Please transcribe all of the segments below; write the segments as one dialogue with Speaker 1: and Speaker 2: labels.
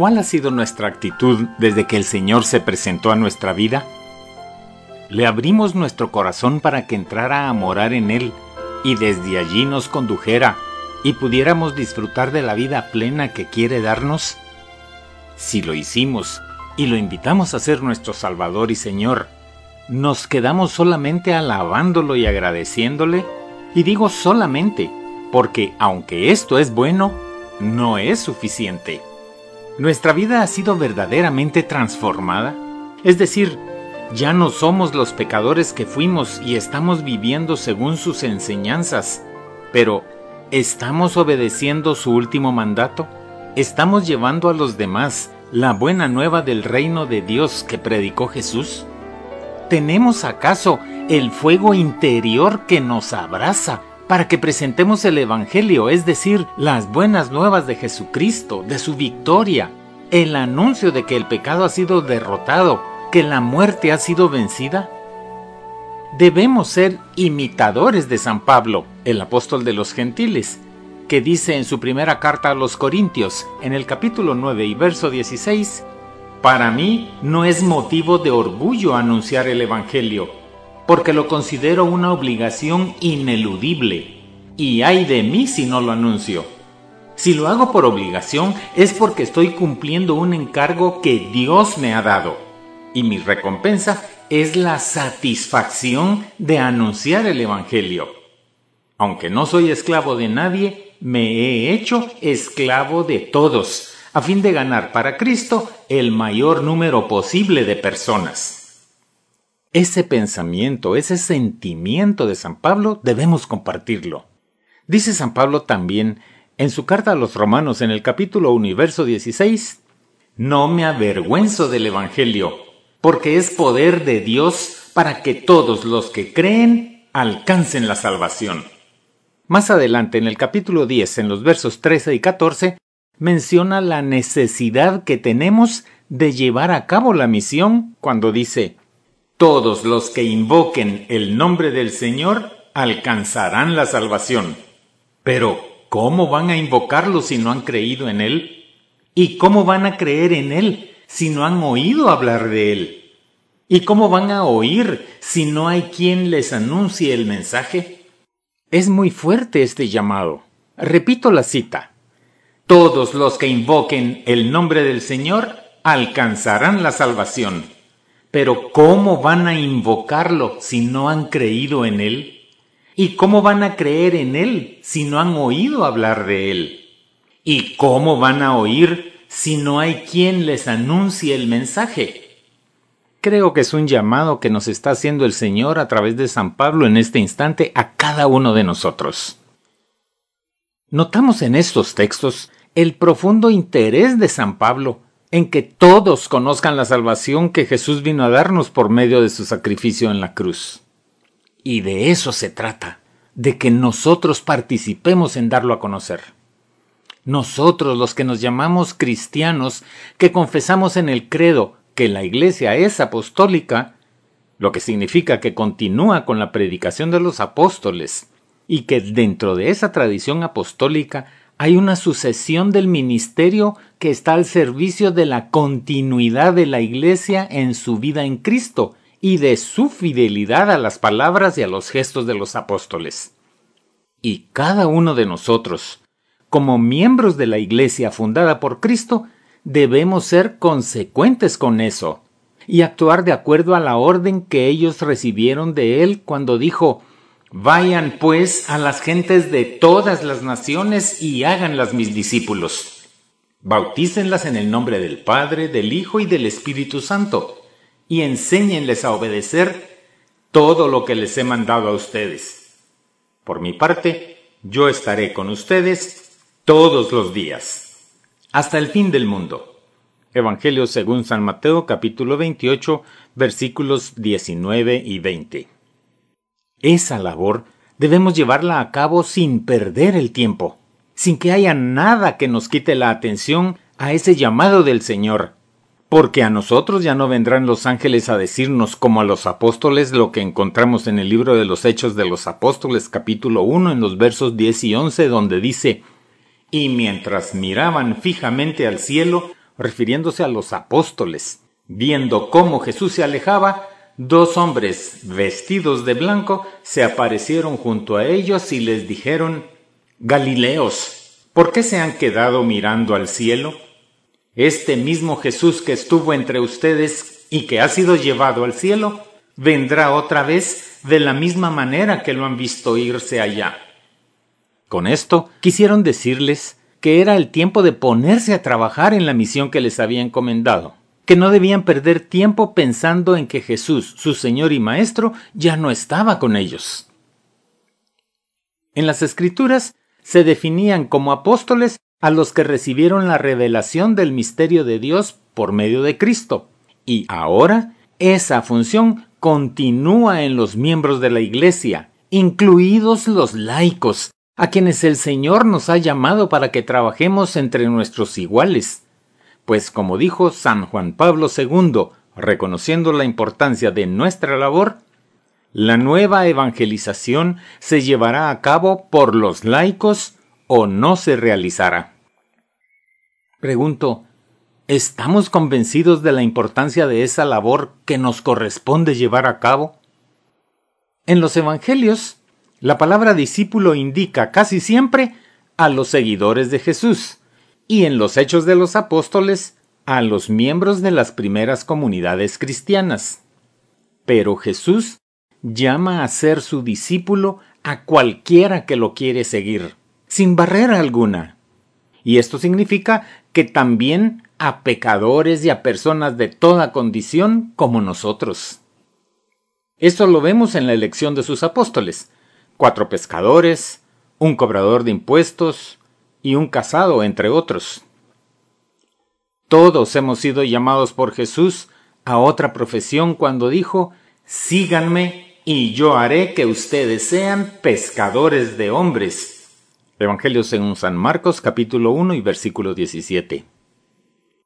Speaker 1: ¿Cuál ha sido nuestra actitud desde que el Señor se presentó a nuestra vida? Le abrimos nuestro corazón para que entrara a morar en Él y desde allí nos condujera y pudiéramos disfrutar de la vida plena que quiere darnos? Si lo hicimos y lo invitamos a ser nuestro Salvador y Señor, ¿nos quedamos solamente alabándolo y agradeciéndole? Y digo solamente, porque aunque esto es bueno, no es suficiente. Nuestra vida ha sido verdaderamente transformada. Es decir, ya no somos los pecadores que fuimos y estamos viviendo según sus enseñanzas, pero ¿estamos obedeciendo su último mandato? ¿Estamos llevando a los demás la buena nueva del reino de Dios que predicó Jesús? ¿Tenemos acaso el fuego interior que nos abraza para que presentemos el Evangelio, es decir, las buenas nuevas de Jesucristo, de su victoria, el anuncio de que el pecado ha sido derrotado, que la muerte ha sido vencida? Debemos ser imitadores de San Pablo, el apóstol de los gentiles, que dice en su primera carta a los Corintios, en el capítulo 9 y verso 16, Para mí no es motivo de orgullo anunciar el Evangelio porque lo considero una obligación ineludible. Y hay de mí si no lo anuncio. Si lo hago por obligación es porque estoy cumpliendo un encargo que Dios me ha dado. Y mi recompensa es la satisfacción de anunciar el Evangelio. Aunque no soy esclavo de nadie, me he hecho esclavo de todos, a fin de ganar para Cristo el mayor número posible de personas. Ese pensamiento, ese sentimiento de San Pablo debemos compartirlo. Dice San Pablo también en su carta a los romanos en el capítulo universo 16, No me avergüenzo del Evangelio, porque es poder de Dios para que todos los que creen alcancen la salvación. Más adelante en el capítulo 10, en los versos 13 y 14, menciona la necesidad que tenemos de llevar a cabo la misión cuando dice, todos los que invoquen el nombre del Señor alcanzarán la salvación. Pero, ¿cómo van a invocarlo si no han creído en Él? ¿Y cómo van a creer en Él si no han oído hablar de Él? ¿Y cómo van a oír si no hay quien les anuncie el mensaje? Es muy fuerte este llamado. Repito la cita. Todos los que invoquen el nombre del Señor alcanzarán la salvación. Pero ¿cómo van a invocarlo si no han creído en Él? ¿Y cómo van a creer en Él si no han oído hablar de Él? ¿Y cómo van a oír si no hay quien les anuncie el mensaje? Creo que es un llamado que nos está haciendo el Señor a través de San Pablo en este instante a cada uno de nosotros. Notamos en estos textos el profundo interés de San Pablo en que todos conozcan la salvación que Jesús vino a darnos por medio de su sacrificio en la cruz. Y de eso se trata, de que nosotros participemos en darlo a conocer. Nosotros, los que nos llamamos cristianos, que confesamos en el credo que la Iglesia es apostólica, lo que significa que continúa con la predicación de los apóstoles, y que dentro de esa tradición apostólica hay una sucesión del ministerio que está al servicio de la continuidad de la Iglesia en su vida en Cristo y de su fidelidad a las palabras y a los gestos de los apóstoles. Y cada uno de nosotros, como miembros de la Iglesia fundada por Cristo, debemos ser consecuentes con eso y actuar de acuerdo a la orden que ellos recibieron de Él cuando dijo Vayan pues a las gentes de todas las naciones y háganlas mis discípulos. Bautícenlas en el nombre del Padre, del Hijo y del Espíritu Santo, y enséñenles a obedecer todo lo que les he mandado a ustedes. Por mi parte, yo estaré con ustedes todos los días, hasta el fin del mundo. Evangelio según San Mateo capítulo 28 versículos 19 y 20. Esa labor debemos llevarla a cabo sin perder el tiempo, sin que haya nada que nos quite la atención a ese llamado del Señor, porque a nosotros ya no vendrán los ángeles a decirnos como a los apóstoles lo que encontramos en el libro de los Hechos de los Apóstoles capítulo 1 en los versos 10 y 11 donde dice, y mientras miraban fijamente al cielo, refiriéndose a los apóstoles. Viendo cómo Jesús se alejaba, dos hombres vestidos de blanco se aparecieron junto a ellos y les dijeron, Galileos, ¿por qué se han quedado mirando al cielo? Este mismo Jesús que estuvo entre ustedes y que ha sido llevado al cielo, vendrá otra vez de la misma manera que lo han visto irse allá. Con esto quisieron decirles que era el tiempo de ponerse a trabajar en la misión que les había encomendado, que no debían perder tiempo pensando en que Jesús, su Señor y Maestro, ya no estaba con ellos. En las Escrituras se definían como apóstoles a los que recibieron la revelación del misterio de Dios por medio de Cristo, y ahora esa función continúa en los miembros de la Iglesia, incluidos los laicos, a quienes el Señor nos ha llamado para que trabajemos entre nuestros iguales. Pues como dijo San Juan Pablo II, reconociendo la importancia de nuestra labor, la nueva evangelización se llevará a cabo por los laicos o no se realizará. Pregunto, ¿estamos convencidos de la importancia de esa labor que nos corresponde llevar a cabo? En los Evangelios, la palabra discípulo indica casi siempre a los seguidores de Jesús y en los Hechos de los Apóstoles a los miembros de las primeras comunidades cristianas. Pero Jesús llama a ser su discípulo a cualquiera que lo quiere seguir, sin barrera alguna. Y esto significa que también a pecadores y a personas de toda condición como nosotros. Esto lo vemos en la elección de sus apóstoles cuatro pescadores, un cobrador de impuestos y un casado, entre otros. Todos hemos sido llamados por Jesús a otra profesión cuando dijo, síganme y yo haré que ustedes sean pescadores de hombres. Evangelio según San Marcos capítulo 1 y versículo 17.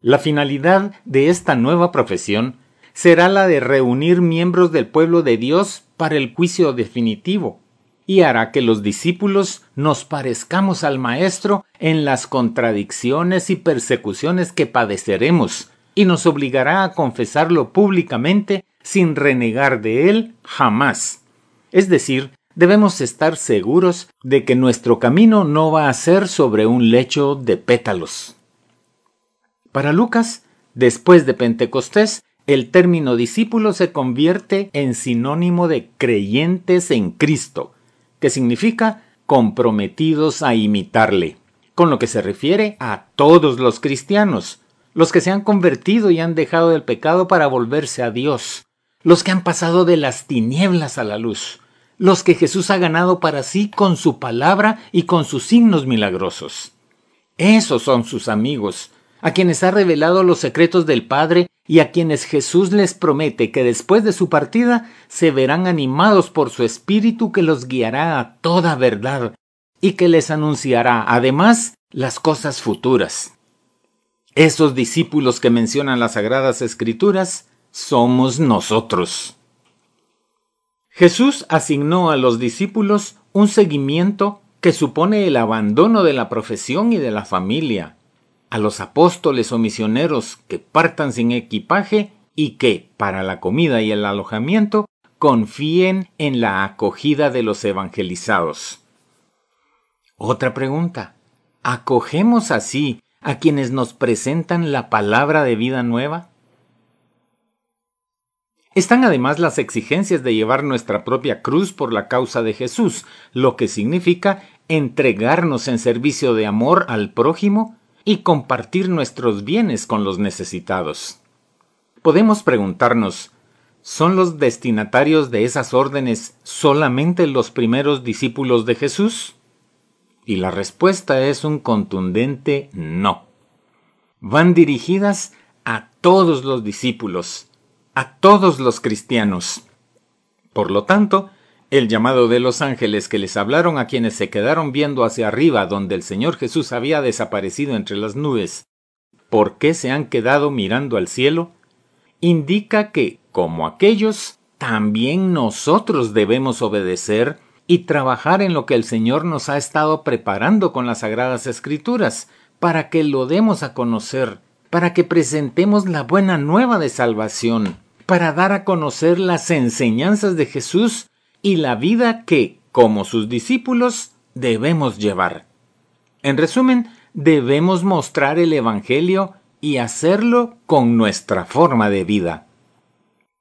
Speaker 1: La finalidad de esta nueva profesión será la de reunir miembros del pueblo de Dios para el juicio definitivo, y hará que los discípulos nos parezcamos al Maestro en las contradicciones y persecuciones que padeceremos, y nos obligará a confesarlo públicamente sin renegar de él jamás. Es decir, debemos estar seguros de que nuestro camino no va a ser sobre un lecho de pétalos. Para Lucas, después de Pentecostés, el término discípulo se convierte en sinónimo de creyentes en Cristo, que significa comprometidos a imitarle, con lo que se refiere a todos los cristianos, los que se han convertido y han dejado el pecado para volverse a Dios, los que han pasado de las tinieblas a la luz, los que Jesús ha ganado para sí con su palabra y con sus signos milagrosos. Esos son sus amigos, a quienes ha revelado los secretos del Padre y a quienes Jesús les promete que después de su partida se verán animados por su Espíritu que los guiará a toda verdad y que les anunciará además las cosas futuras. Esos discípulos que mencionan las Sagradas Escrituras somos nosotros. Jesús asignó a los discípulos un seguimiento que supone el abandono de la profesión y de la familia, a los apóstoles o misioneros que partan sin equipaje y que, para la comida y el alojamiento, confíen en la acogida de los evangelizados. Otra pregunta. ¿Acogemos así a quienes nos presentan la palabra de vida nueva? Están además las exigencias de llevar nuestra propia cruz por la causa de Jesús, lo que significa entregarnos en servicio de amor al prójimo y compartir nuestros bienes con los necesitados. Podemos preguntarnos, ¿son los destinatarios de esas órdenes solamente los primeros discípulos de Jesús? Y la respuesta es un contundente no. Van dirigidas a todos los discípulos, a todos los cristianos. Por lo tanto, el llamado de los ángeles que les hablaron a quienes se quedaron viendo hacia arriba donde el Señor Jesús había desaparecido entre las nubes, ¿por qué se han quedado mirando al cielo? indica que, como aquellos, también nosotros debemos obedecer y trabajar en lo que el Señor nos ha estado preparando con las Sagradas Escrituras, para que lo demos a conocer, para que presentemos la buena nueva de salvación, para dar a conocer las enseñanzas de Jesús y la vida que, como sus discípulos, debemos llevar. En resumen, debemos mostrar el Evangelio y hacerlo con nuestra forma de vida.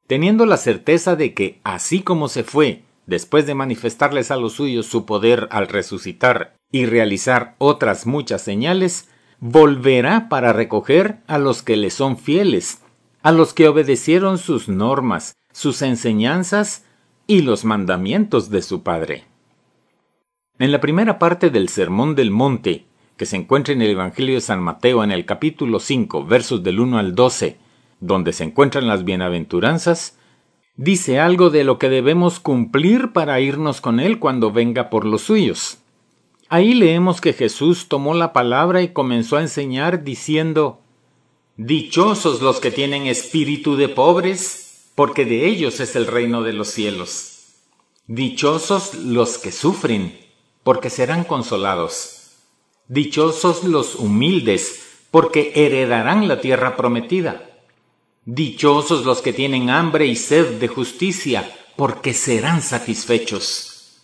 Speaker 1: Teniendo la certeza de que, así como se fue, después de manifestarles a los suyos su poder al resucitar y realizar otras muchas señales, volverá para recoger a los que le son fieles, a los que obedecieron sus normas, sus enseñanzas y los mandamientos de su Padre. En la primera parte del Sermón del Monte, que se encuentra en el Evangelio de San Mateo en el capítulo 5, versos del 1 al 12, donde se encuentran las bienaventuranzas, dice algo de lo que debemos cumplir para irnos con Él cuando venga por los suyos. Ahí leemos que Jesús tomó la palabra y comenzó a enseñar diciendo, Dichosos los que tienen espíritu de pobres, porque de ellos es el reino de los cielos. Dichosos los que sufren, porque serán consolados. Dichosos los humildes, porque heredarán la tierra prometida. Dichosos los que tienen hambre y sed de justicia, porque serán satisfechos.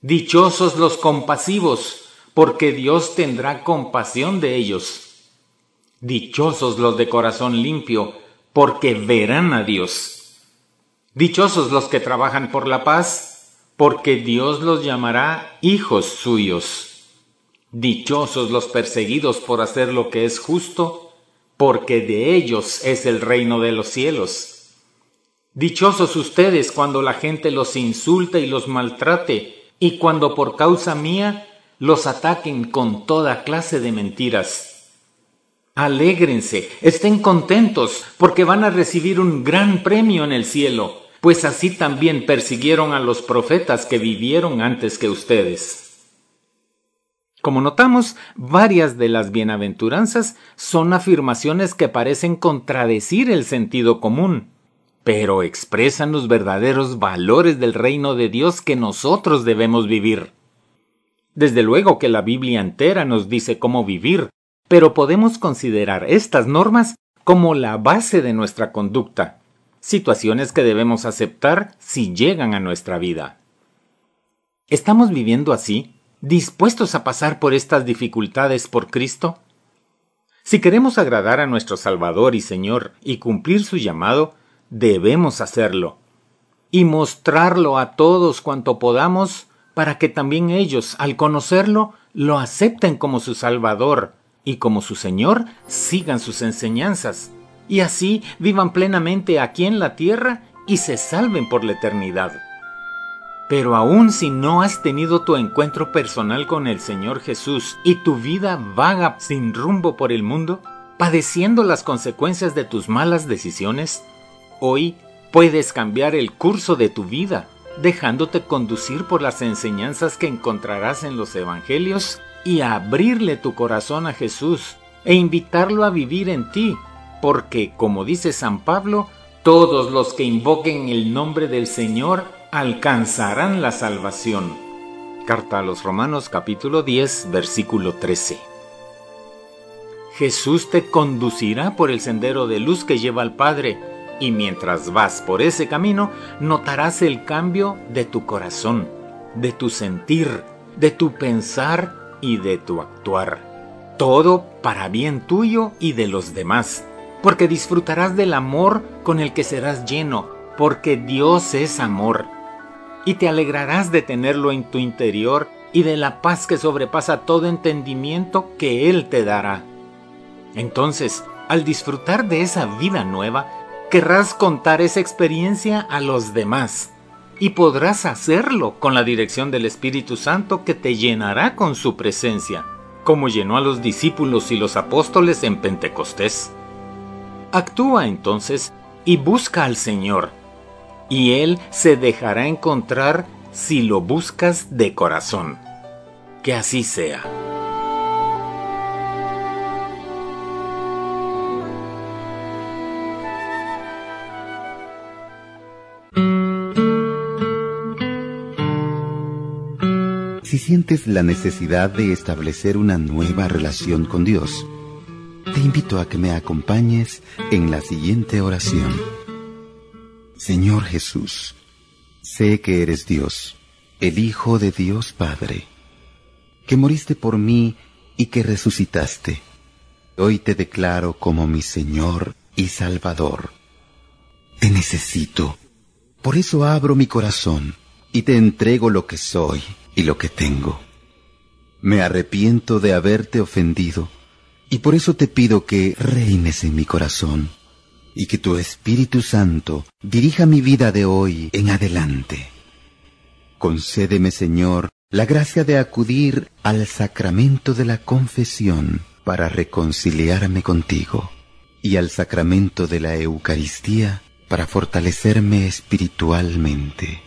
Speaker 1: Dichosos los compasivos, porque Dios tendrá compasión de ellos. Dichosos los de corazón limpio, porque verán a Dios. Dichosos los que trabajan por la paz, porque Dios los llamará hijos suyos. Dichosos los perseguidos por hacer lo que es justo, porque de ellos es el reino de los cielos. Dichosos ustedes cuando la gente los insulte y los maltrate, y cuando por causa mía los ataquen con toda clase de mentiras. Alégrense, estén contentos, porque van a recibir un gran premio en el cielo, pues así también persiguieron a los profetas que vivieron antes que ustedes. Como notamos, varias de las bienaventuranzas son afirmaciones que parecen contradecir el sentido común, pero expresan los verdaderos valores del reino de Dios que nosotros debemos vivir. Desde luego que la Biblia entera nos dice cómo vivir, pero podemos considerar estas normas como la base de nuestra conducta, situaciones que debemos aceptar si llegan a nuestra vida. ¿Estamos viviendo así? dispuestos a pasar por estas dificultades por Cristo? Si queremos agradar a nuestro Salvador y Señor y cumplir su llamado, debemos hacerlo y mostrarlo a todos cuanto podamos para que también ellos, al conocerlo, lo acepten como su Salvador y como su Señor sigan sus enseñanzas y así vivan plenamente aquí en la tierra y se salven por la eternidad. Pero aun si no has tenido tu encuentro personal con el Señor Jesús y tu vida vaga sin rumbo por el mundo, padeciendo las consecuencias de tus malas decisiones, hoy puedes cambiar el curso de tu vida, dejándote conducir por las enseñanzas que encontrarás en los Evangelios y abrirle tu corazón a Jesús e invitarlo a vivir en ti, porque, como dice San Pablo, todos los que invoquen el nombre del Señor alcanzarán la salvación. Carta a los Romanos capítulo 10 versículo 13. Jesús te conducirá por el sendero de luz que lleva al Padre, y mientras vas por ese camino notarás el cambio de tu corazón, de tu sentir, de tu pensar y de tu actuar. Todo para bien tuyo y de los demás, porque disfrutarás del amor con el que serás lleno, porque Dios es amor y te alegrarás de tenerlo en tu interior y de la paz que sobrepasa todo entendimiento que Él te dará. Entonces, al disfrutar de esa vida nueva, querrás contar esa experiencia a los demás y podrás hacerlo con la dirección del Espíritu Santo que te llenará con su presencia, como llenó a los discípulos y los apóstoles en Pentecostés. Actúa entonces y busca al Señor y Él se dejará encontrar si lo buscas de corazón. Que así sea.
Speaker 2: Si sientes la necesidad de establecer una nueva relación con Dios, te invito a que me acompañes en la siguiente oración. Señor Jesús, sé que eres Dios, el Hijo de Dios Padre, que moriste por mí y que resucitaste. Hoy te declaro como mi Señor y Salvador. Te necesito. Por eso abro mi corazón y te entrego lo que soy y lo que tengo. Me arrepiento de haberte ofendido y por eso te pido que reines en mi corazón y que tu Espíritu Santo dirija mi vida de hoy en adelante. Concédeme, Señor, la gracia de acudir al sacramento de la confesión para reconciliarme contigo y al sacramento de la Eucaristía para fortalecerme espiritualmente.